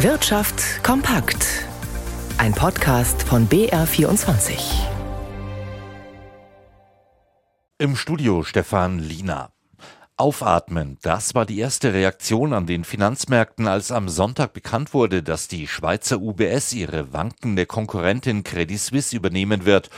Wirtschaft kompakt. Ein Podcast von BR24. Im Studio Stefan Liener. Aufatmen, das war die erste Reaktion an den Finanzmärkten, als am Sonntag bekannt wurde, dass die Schweizer UBS ihre wankende Konkurrentin Credit Suisse übernehmen wird.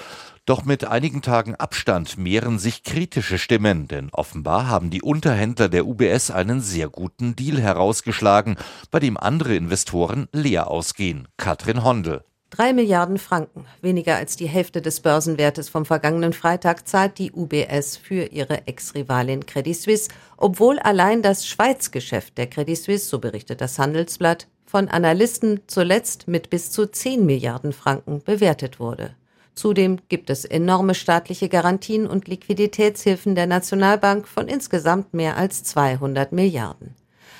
Doch mit einigen Tagen Abstand mehren sich kritische Stimmen, denn offenbar haben die Unterhändler der UBS einen sehr guten Deal herausgeschlagen, bei dem andere Investoren leer ausgehen. Katrin Hondel. Drei Milliarden Franken, weniger als die Hälfte des Börsenwertes vom vergangenen Freitag, zahlt die UBS für ihre Ex-Rivalin Credit Suisse, obwohl allein das Schweizgeschäft der Credit Suisse, so berichtet das Handelsblatt, von Analysten zuletzt mit bis zu 10 Milliarden Franken bewertet wurde. Zudem gibt es enorme staatliche Garantien und Liquiditätshilfen der Nationalbank von insgesamt mehr als 200 Milliarden.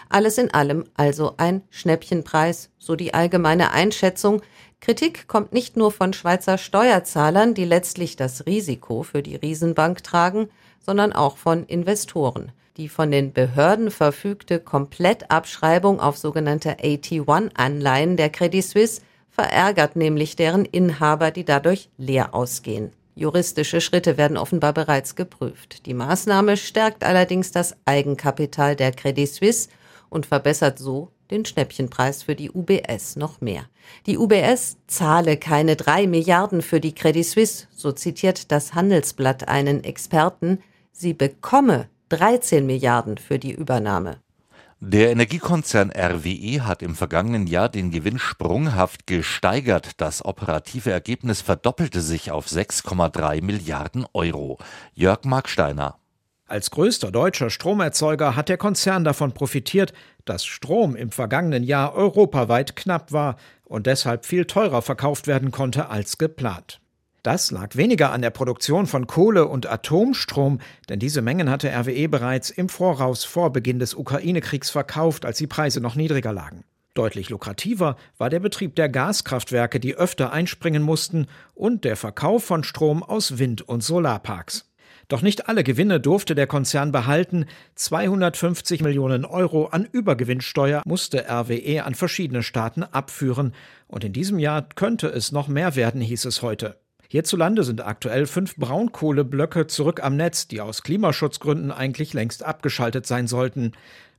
Alles in allem also ein Schnäppchenpreis, so die allgemeine Einschätzung. Kritik kommt nicht nur von Schweizer Steuerzahlern, die letztlich das Risiko für die Riesenbank tragen, sondern auch von Investoren. Die von den Behörden verfügte Komplettabschreibung auf sogenannte AT1-Anleihen der Credit Suisse verärgert nämlich deren Inhaber, die dadurch leer ausgehen. Juristische Schritte werden offenbar bereits geprüft. Die Maßnahme stärkt allerdings das Eigenkapital der Credit Suisse und verbessert so den Schnäppchenpreis für die UBS noch mehr. Die UBS zahle keine drei Milliarden für die Credit Suisse, so zitiert das Handelsblatt einen Experten. Sie bekomme 13 Milliarden für die Übernahme. Der Energiekonzern RWE hat im vergangenen Jahr den Gewinn sprunghaft gesteigert. Das operative Ergebnis verdoppelte sich auf 6,3 Milliarden Euro. Jörg Marksteiner. Als größter deutscher Stromerzeuger hat der Konzern davon profitiert, dass Strom im vergangenen Jahr europaweit knapp war und deshalb viel teurer verkauft werden konnte als geplant. Das lag weniger an der Produktion von Kohle und Atomstrom, denn diese Mengen hatte RWE bereits im Voraus vor Beginn des Ukraine-Kriegs verkauft, als die Preise noch niedriger lagen. Deutlich lukrativer war der Betrieb der Gaskraftwerke, die öfter einspringen mussten, und der Verkauf von Strom aus Wind- und Solarparks. Doch nicht alle Gewinne durfte der Konzern behalten. 250 Millionen Euro an Übergewinnsteuer musste RWE an verschiedene Staaten abführen. Und in diesem Jahr könnte es noch mehr werden, hieß es heute. Hierzulande sind aktuell fünf Braunkohleblöcke zurück am Netz, die aus Klimaschutzgründen eigentlich längst abgeschaltet sein sollten.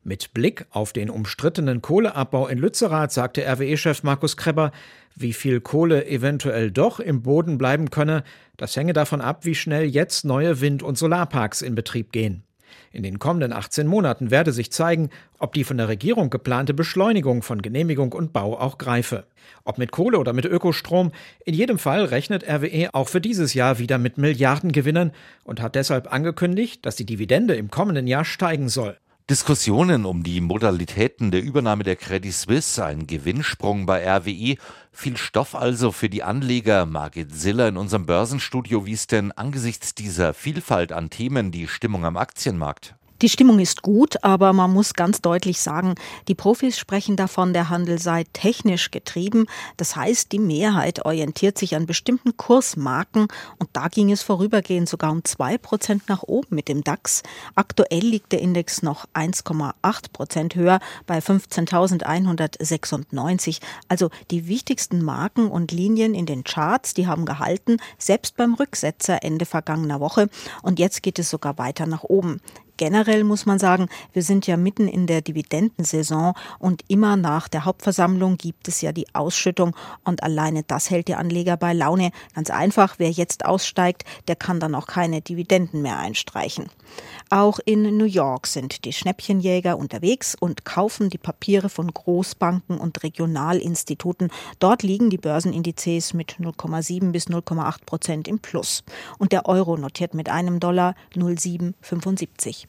Mit Blick auf den umstrittenen Kohleabbau in Lützerath sagte RWE-Chef Markus Krebber, wie viel Kohle eventuell doch im Boden bleiben könne, das hänge davon ab, wie schnell jetzt neue Wind- und Solarparks in Betrieb gehen. In den kommenden 18 Monaten werde sich zeigen, ob die von der Regierung geplante Beschleunigung von Genehmigung und Bau auch greife. Ob mit Kohle oder mit Ökostrom, in jedem Fall rechnet RWE auch für dieses Jahr wieder mit Milliardengewinnen und hat deshalb angekündigt, dass die Dividende im kommenden Jahr steigen soll. Diskussionen um die Modalitäten der Übernahme der Credit Suisse, ein Gewinnsprung bei RWE, viel Stoff also für die Anleger. Margit Siller in unserem Börsenstudio, wie ist denn angesichts dieser Vielfalt an Themen die Stimmung am Aktienmarkt? Die Stimmung ist gut, aber man muss ganz deutlich sagen, die Profis sprechen davon, der Handel sei technisch getrieben. Das heißt, die Mehrheit orientiert sich an bestimmten Kursmarken und da ging es vorübergehend sogar um zwei Prozent nach oben mit dem DAX. Aktuell liegt der Index noch 1,8 Prozent höher bei 15.196. Also die wichtigsten Marken und Linien in den Charts, die haben gehalten, selbst beim Rücksetzer Ende vergangener Woche. Und jetzt geht es sogar weiter nach oben generell muss man sagen, wir sind ja mitten in der Dividendensaison und immer nach der Hauptversammlung gibt es ja die Ausschüttung und alleine das hält die Anleger bei Laune. Ganz einfach, wer jetzt aussteigt, der kann dann auch keine Dividenden mehr einstreichen. Auch in New York sind die Schnäppchenjäger unterwegs und kaufen die Papiere von Großbanken und Regionalinstituten. Dort liegen die Börsenindizes mit 0,7 bis 0,8 Prozent im Plus. Und der Euro notiert mit einem Dollar 0,775.